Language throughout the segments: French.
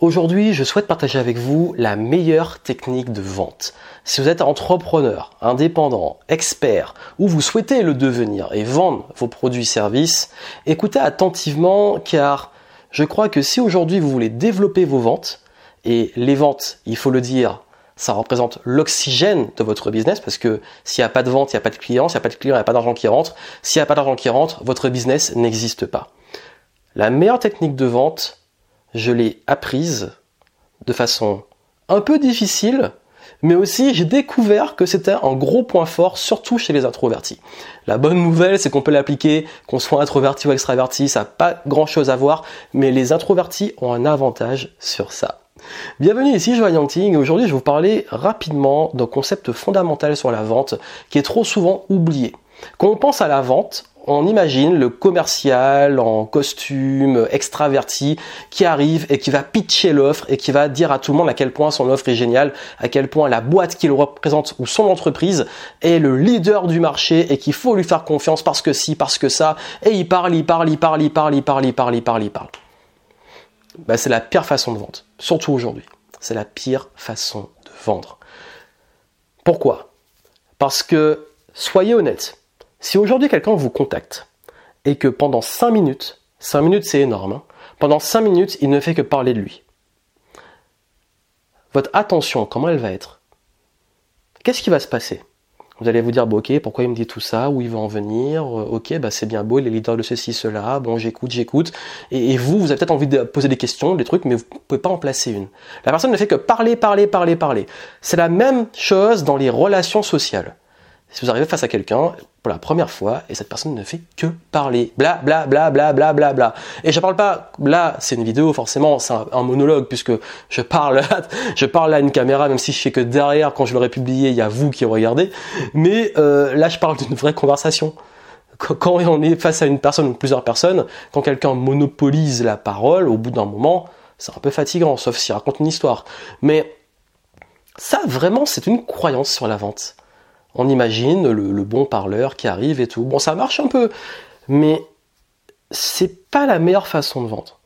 Aujourd'hui, je souhaite partager avec vous la meilleure technique de vente. Si vous êtes entrepreneur, indépendant, expert, ou vous souhaitez le devenir et vendre vos produits et services, écoutez attentivement car je crois que si aujourd'hui vous voulez développer vos ventes, et les ventes, il faut le dire, ça représente l'oxygène de votre business parce que s'il n'y a pas de vente, il n'y a pas de clients, s'il n'y a pas de clients, il n'y a pas d'argent qui rentre. S'il n'y a pas d'argent qui rentre, votre business n'existe pas. La meilleure technique de vente, je l'ai apprise de façon un peu difficile, mais aussi j'ai découvert que c'était un gros point fort, surtout chez les introvertis. La bonne nouvelle, c'est qu'on peut l'appliquer, qu'on soit introverti ou extraverti, ça n'a pas grand chose à voir, mais les introvertis ont un avantage sur ça. Bienvenue ici Joanne Yangting et aujourd'hui je vais vous parler rapidement d'un concept fondamental sur la vente qui est trop souvent oublié. Quand on pense à la vente, on imagine le commercial en costume extraverti qui arrive et qui va pitcher l'offre et qui va dire à tout le monde à quel point son offre est géniale, à quel point la boîte qu'il représente ou son entreprise est le leader du marché et qu'il faut lui faire confiance parce que si, parce que ça, et il parle, il parle, il parle, il parle, il parle, il parle, il parle, il parle. Bah, c'est la pire façon de vendre, surtout aujourd'hui. C'est la pire façon de vendre. Pourquoi? Parce que, soyez honnête, si aujourd'hui quelqu'un vous contacte et que pendant 5 minutes, 5 minutes c'est énorme, hein, pendant 5 minutes il ne fait que parler de lui, votre attention, comment elle va être? Qu'est-ce qui va se passer? Vous allez vous dire, bon, ok, pourquoi il me dit tout ça, où il veut en venir, euh, ok, bah, c'est bien beau, il est leader de ceci, cela, bon, j'écoute, j'écoute. Et, et, vous, vous avez peut-être envie de poser des questions, des trucs, mais vous ne pouvez pas en placer une. La personne ne fait que parler, parler, parler, parler. C'est la même chose dans les relations sociales. Si vous arrivez face à quelqu'un pour la première fois et cette personne ne fait que parler, bla bla bla bla bla bla bla. Et je parle pas, là c'est une vidéo forcément, c'est un, monologue puisque je parle, je parle à une caméra même si je fais que derrière quand je l'aurais publié il y a vous qui regardez. Mais euh, là je parle d'une vraie conversation. Quand on est face à une personne ou plusieurs personnes, quand quelqu'un monopolise la parole, au bout d'un moment, c'est un peu fatigant, sauf s'il raconte une histoire. Mais ça vraiment c'est une croyance sur la vente on imagine le, bon parleur qui arrive et tout. Bon, ça marche un peu, mais c'est pas la meilleure façon de vendre.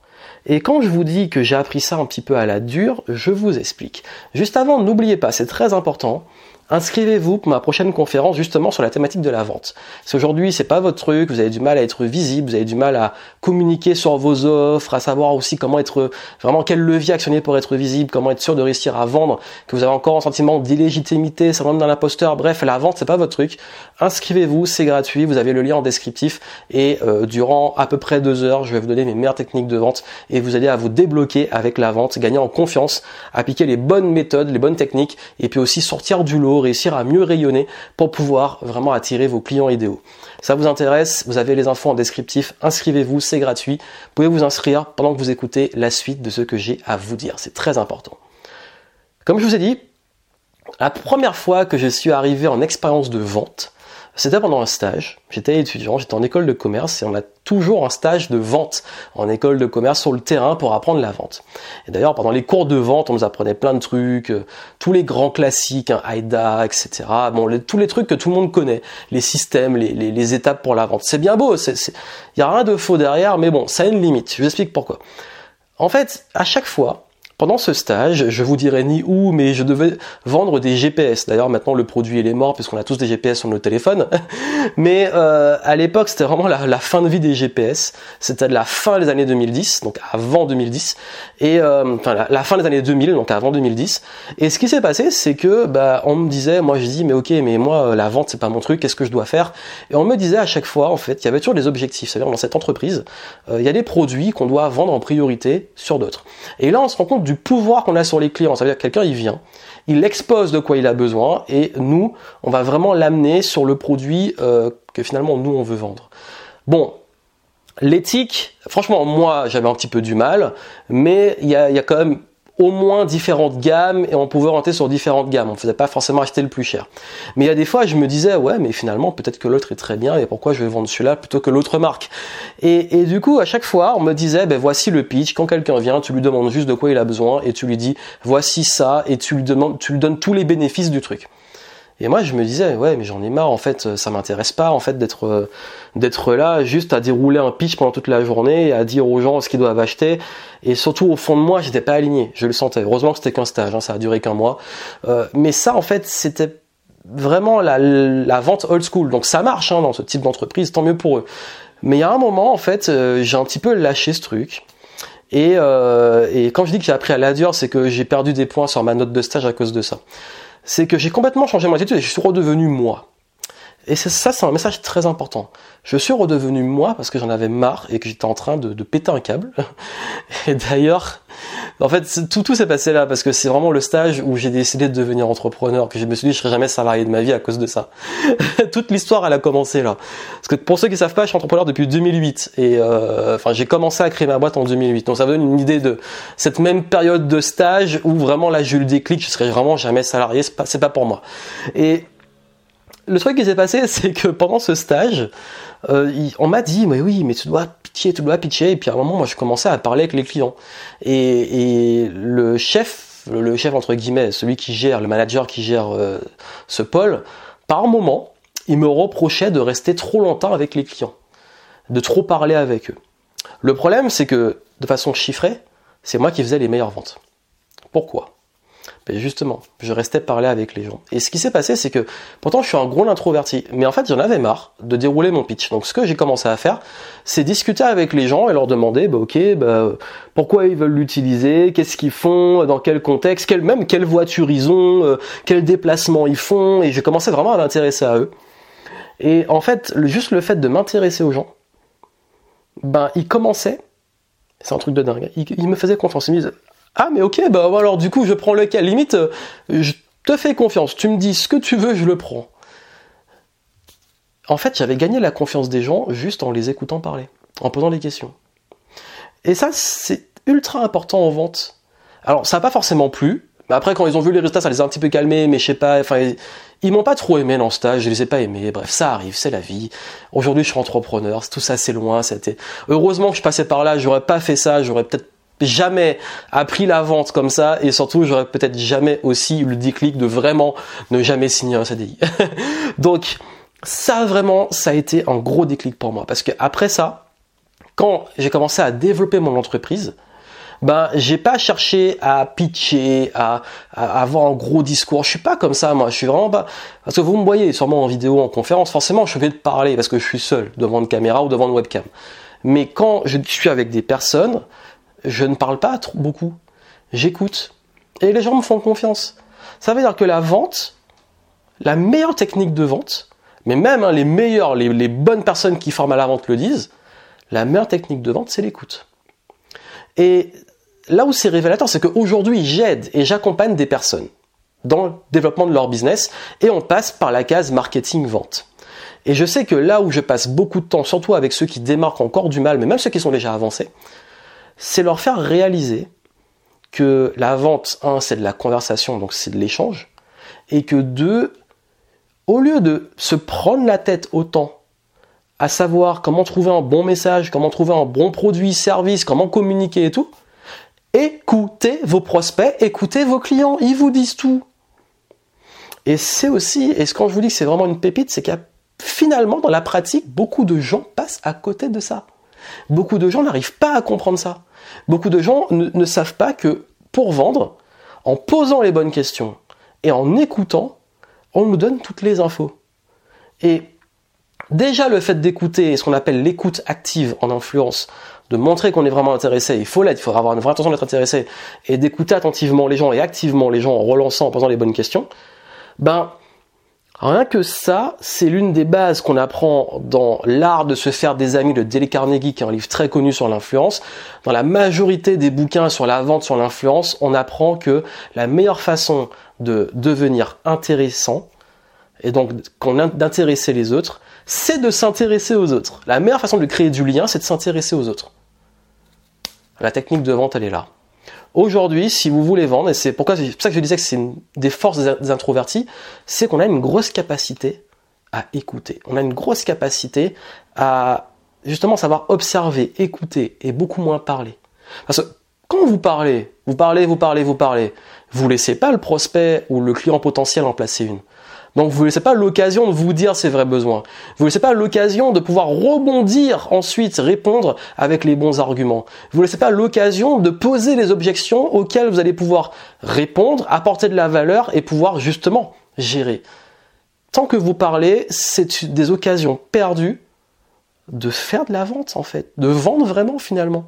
Et quand je vous dis que j'ai appris ça un petit peu à la dure, je vous explique. Juste avant, n'oubliez pas, c'est très important, inscrivez-vous pour ma prochaine conférence justement sur la thématique de la vente. Si aujourd'hui c'est pas votre truc, vous avez du mal à être visible, vous avez du mal à communiquer sur vos offres, à savoir aussi comment être vraiment quel levier actionner pour être visible, comment être sûr de réussir à vendre, que vous avez encore un sentiment d'illégitimité, syndrome d'un imposteur, bref, la vente c'est pas votre truc. Inscrivez-vous, c'est gratuit, vous avez le lien en descriptif et euh, durant à peu près deux heures, je vais vous donner mes meilleures techniques de vente et vous aider à vous débloquer avec la vente, gagner en confiance, appliquer les bonnes méthodes, les bonnes techniques et puis aussi sortir du lot réussir à mieux rayonner pour pouvoir vraiment attirer vos clients idéaux. Ça vous intéresse Vous avez les infos en descriptif, inscrivez-vous, c'est gratuit. Vous pouvez vous inscrire pendant que vous écoutez la suite de ce que j'ai à vous dire. C'est très important. Comme je vous ai dit, la première fois que je suis arrivé en expérience de vente, c'était pendant un stage. J'étais étudiant, j'étais en école de commerce et on a toujours un stage de vente en école de commerce sur le terrain pour apprendre la vente. Et d'ailleurs, pendant les cours de vente, on nous apprenait plein de trucs, euh, tous les grands classiques, hein, etc. Bon, tous les trucs que tout le monde connaît, les systèmes, les, les étapes pour la vente. C'est bien beau, il n'y a rien de faux derrière, mais bon, ça a une limite. Je vous explique pourquoi. En fait, à chaque fois, pendant ce stage, je vous dirai ni où, mais je devais vendre des GPS. D'ailleurs, maintenant le produit il est mort puisqu'on a tous des GPS sur nos téléphones. mais euh, à l'époque, c'était vraiment la, fin de vie des GPS. C'était la fin des années 2010, donc avant 2010, et euh, enfin la, fin des années 2000, donc avant 2010. Et ce qui s'est passé, c'est que bah on me disait, moi je dis, mais ok, mais moi euh, la vente c'est pas mon truc, qu'est-ce que je dois faire? Et on me disait à chaque fois, en fait, il y avait toujours des objectifs. C'est-à-dire dans cette entreprise, il y a des produits qu'on doit vendre en priorité sur d'autres. Et là, on se rend compte du pouvoir qu'on a sur les clients. Ça veut dire que quelqu'un, il vient, il expose de quoi il a besoin et nous, on va vraiment l'amener sur le produit euh, que finalement nous, on veut vendre. Bon, l'éthique, franchement, moi, j'avais un petit peu du mal, mais il y y a quand même au moins différentes gammes et on pouvait rentrer sur différentes gammes. On ne faisait pas forcément acheter le plus cher. Mais il y a des fois, je me disais, ouais, mais finalement, peut-être que l'autre est très bien et pourquoi je vais vendre celui-là plutôt que l'autre marque? Et, et, du coup, à chaque fois, on me disait, ben voici le pitch. Quand quelqu'un vient, tu lui demandes juste de quoi il a besoin et tu lui dis, voici ça et tu lui demandes, tu lui donnes tous les bénéfices du truc. Et moi, je me disais, ouais, mais j'en ai marre, en fait, ça m'intéresse pas, en fait, d'être, euh, d'être là, juste à dérouler un pitch pendant toute la journée, à dire aux gens ce qu'ils doivent acheter. Et surtout, au fond de moi, j'étais pas aligné. Je le sentais. Heureusement que c'était qu'un stage, hein, ça a duré qu'un mois. Euh, mais ça, en fait, c'était vraiment la, la, vente old school. Donc ça marche hein, dans ce type d'entreprise, tant mieux pour eux. Mais il y a un moment, en fait, euh, j'ai un petit peu lâché ce truc. Et, euh, et quand je dis que j'ai appris à l'adior, c'est que j'ai perdu des points sur ma note de stage à cause de ça c'est que j'ai complètement changé mon attitude et je suis redevenu moi. Et ça, c'est un message très important. Je suis redevenu moi parce que j'en avais marre et que j'étais en train de, péter un câble. Et d'ailleurs, en fait, tout, tout s'est passé là parce que c'est vraiment le stage où j'ai décidé de devenir entrepreneur, que je me suis dit je serai jamais salarié de ma vie à cause de ça. Toute l'histoire, elle a commencé là. Parce que pour ceux qui savent pas, je suis entrepreneur depuis 2008 et euh, enfin j'ai commencé à créer ma boîte en 2008. Donc ça donne une idée de cette même période de stage où vraiment là j'ai eu le déclic, je serai vraiment jamais salarié, c'est pas, pas pour moi. Et le truc qui s'est passé, c'est que pendant ce stage, euh, on m'a dit, mais oui, mais tu dois pitcher, tu dois pitcher. Et puis à un moment, moi, je commençais à parler avec les clients. Et, le chef, le chef entre guillemets, celui qui gère, le manager qui gère euh, ce pôle, par moment, il me reprochait de rester trop longtemps avec les clients, de trop parler avec eux. Le problème, c'est que de façon chiffrée, c'est moi qui faisais les meilleures ventes. Pourquoi? Ben justement, je restais parler avec les gens. Et ce qui s'est passé, c'est que pourtant je suis un gros introverti, mais en fait j'en avais marre de dérouler mon pitch. Donc ce que j'ai commencé à faire, c'est discuter avec les gens et leur demander, bah, ok, bah, pourquoi ils veulent l'utiliser, qu'est-ce qu'ils font, dans quel contexte, quel, même quelle voiture ils ont, euh, quel déplacement ils font, et j'ai commencé vraiment à m'intéresser à eux. Et en fait, juste le fait de m'intéresser aux gens, ben ils commençaient, c'est un truc de dingue, ils, ils me faisaient confiance, ils me disent ah mais ok, bah alors du coup je prends lequel? Limite, euh, je te fais confiance, tu me dis ce que tu veux, je le prends. En fait, j'avais gagné la confiance des gens juste en les écoutant parler, en posant des questions. Et ça, c'est ultra important en vente. Alors, ça n'a pas forcément plu. Mais après, quand ils ont vu les résultats, ça les a un petit peu calmés, mais je sais pas, enfin, ils, m'ont pas trop aimé dans le stage, je les ai pas aimés. Bref, ça arrive, c'est la vie. Aujourd'hui, je suis entrepreneur, tout ça, c'est loin, c'était, heureusement que je passais par là, j'aurais pas fait ça, j'aurais peut-être jamais appris la vente comme ça et surtout j'aurais peut-être jamais aussi eu le déclic de vraiment ne jamais signer un CDI. Donc ça vraiment ça a été un gros déclic pour moi parce que après ça quand j'ai commencé à développer mon entreprise ben j'ai pas cherché à pitcher, à, avoir un gros discours. Je suis pas comme ça, moi. Je suis vraiment pas. Parce que vous me voyez sûrement en vidéo, en conférence. Forcément, je vais te parler parce que je suis seul devant une caméra ou devant une webcam. Mais quand je suis avec des personnes, je ne parle pas trop, beaucoup. J'écoute. Et les gens me font confiance. Ça veut dire que la vente, la meilleure technique de vente, mais même hein, les meilleures, les, les, bonnes personnes qui forment à la vente le disent, la meilleure technique de vente, c'est l'écoute. Et là où c'est révélateur, c'est qu'aujourd'hui, j'aide et j'accompagne des personnes dans le développement de leur business et on passe par la case marketing-vente. Et je sais que là où je passe beaucoup de temps, surtout avec ceux qui démarquent encore du mal, mais même ceux qui sont déjà avancés, c'est leur faire réaliser que la vente, un, c'est de la conversation, donc c'est de l'échange, et que deux, au lieu de se prendre la tête autant à savoir comment trouver un bon message, comment trouver un bon produit, service, comment communiquer et tout, écoutez vos prospects, écoutez vos clients, ils vous disent tout. Et c'est aussi, et quand je vous dis que c'est vraiment une pépite, c'est qu'il finalement dans la pratique, beaucoup de gens passent à côté de ça. Beaucoup de gens n'arrivent pas à comprendre ça. Beaucoup de gens ne, savent pas que pour vendre, en posant les bonnes questions et en écoutant, on nous donne toutes les infos. Et déjà le fait d'écouter, ce qu'on appelle l'écoute active en influence, de montrer qu'on est vraiment intéressé, il faut l'être, il faudra avoir une vraie intention d'être intéressé, et d'écouter attentivement les gens et activement les gens en relançant, en posant les bonnes questions, ben Rien que ça, c'est l'une des bases qu'on apprend dans L'art de se faire des amis de Dale Carnegie, qui est un livre très connu sur l'influence. Dans la majorité des bouquins sur la vente, sur l'influence, on apprend que la meilleure façon de devenir intéressant, et donc d'intéresser les autres, c'est de s'intéresser aux autres. La meilleure façon de créer du lien, c'est de s'intéresser aux autres. La technique de vente, elle est là. Aujourd'hui, si vous voulez vendre, et c'est pourquoi pour ça que je disais que c'est des forces des introvertis, c'est qu'on a une grosse capacité à écouter. On a une grosse capacité à justement savoir observer, écouter et beaucoup moins parler. Parce que quand vous parlez, vous parlez, vous parlez, vous parlez, vous laissez pas le prospect ou le client potentiel en placer une. Donc vous ne laissez pas l'occasion de vous dire ses vrais besoins. Vous ne laissez pas l'occasion de pouvoir rebondir ensuite, répondre avec les bons arguments. Vous ne laissez pas l'occasion de poser les objections auxquelles vous allez pouvoir répondre, apporter de la valeur et pouvoir justement gérer. Tant que vous parlez, c'est des occasions perdues de faire de la vente en fait, de vendre vraiment finalement.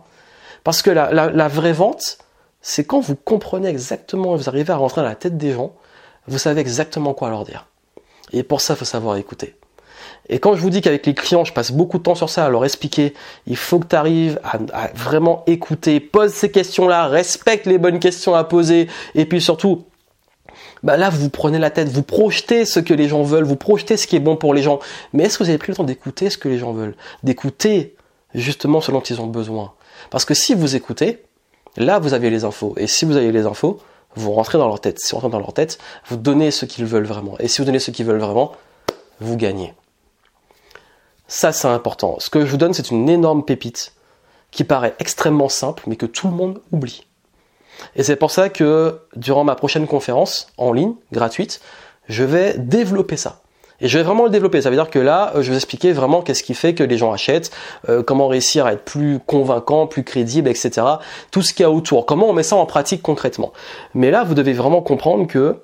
Parce que la, la vraie vente, c'est quand vous comprenez exactement et vous arrivez à rentrer dans la tête des gens, vous savez exactement quoi leur dire. Et pour ça, il faut savoir écouter. Et quand je vous dis qu'avec les clients, je passe beaucoup de temps sur ça à leur expliquer, il faut que tu arrives à, vraiment écouter, pose ces questions-là, respecte les bonnes questions à poser, et puis surtout, bah là, vous prenez la tête, vous projetez ce que les gens veulent, vous projetez ce qui est bon pour les gens. Mais est-ce que vous avez pris le temps d'écouter ce que les gens veulent? D'écouter justement ce dont ils ont besoin Parce que si vous écoutez, là, vous avez les infos. Et si vous avez les infos, vous rentrez dans leur tête. Si vous rentrez dans leur tête, vous donnez ce qu'ils veulent vraiment. Et si vous donnez ce qu'ils veulent vraiment, vous gagnez. Ça, c'est important. Ce que je vous donne, c'est une énorme pépite qui paraît extrêmement simple, mais que tout le monde oublie. Et c'est pour ça que durant ma prochaine conférence en ligne, gratuite, je vais développer ça. Et je vais vraiment le développer. Ça veut dire que là, euh, je vais expliquer vraiment qu'est-ce qui fait que les gens achètent, euh, comment réussir à être plus convaincant, plus crédible, etc. Tout ce qu'il y a autour. Comment on met ça en pratique concrètement. Mais là, vous devez vraiment comprendre que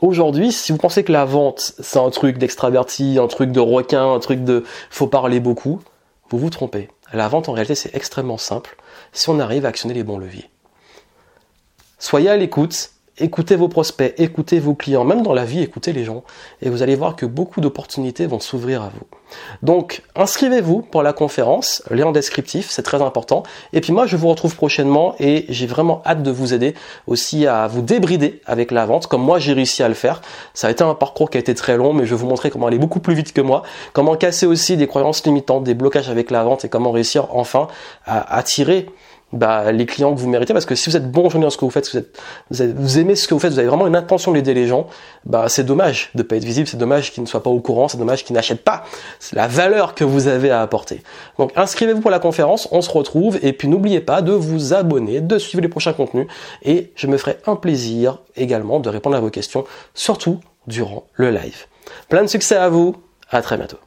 aujourd'hui, si vous pensez que la vente, c'est un truc d'extraverti, un truc de requin, un truc de faut parler beaucoup, vous vous trompez. La vente, en réalité, c'est extrêmement simple si on arrive à actionner les bons leviers. Soyez à l'écoute écoutez vos prospects, écoutez vos clients, même dans la vie, écoutez les gens, et vous allez voir que beaucoup d'opportunités vont s'ouvrir à vous. Donc, inscrivez-vous pour la conférence, lien en descriptif, c'est très important. Et puis moi, je vous retrouve prochainement et j'ai vraiment hâte de vous aider aussi à vous débrider avec la vente, comme moi j'ai réussi à le faire. Ça a été un parcours qui a été très long, mais je vais vous montrer comment aller beaucoup plus vite que moi, comment casser aussi des croyances limitantes, des blocages avec la vente et comment réussir enfin à attirer bah, les clients que vous méritez parce que si vous êtes bon aujourd'hui dans ce que vous faites, vous, êtes, vous, aimez ce que vous faites, vous avez vraiment une intention d'aider les gens, bah, c'est dommage de pas être visible, c'est dommage qu'ils ne soient pas au courant, c'est dommage qu'ils n'achètent pas. C'est la valeur que vous avez à apporter. Donc inscrivez-vous pour la conférence, on se retrouve et puis n'oubliez pas de vous abonner, de suivre les prochains contenus et je me ferai un plaisir également de répondre à vos questions, surtout durant le live. Plein de succès à vous, à très bientôt.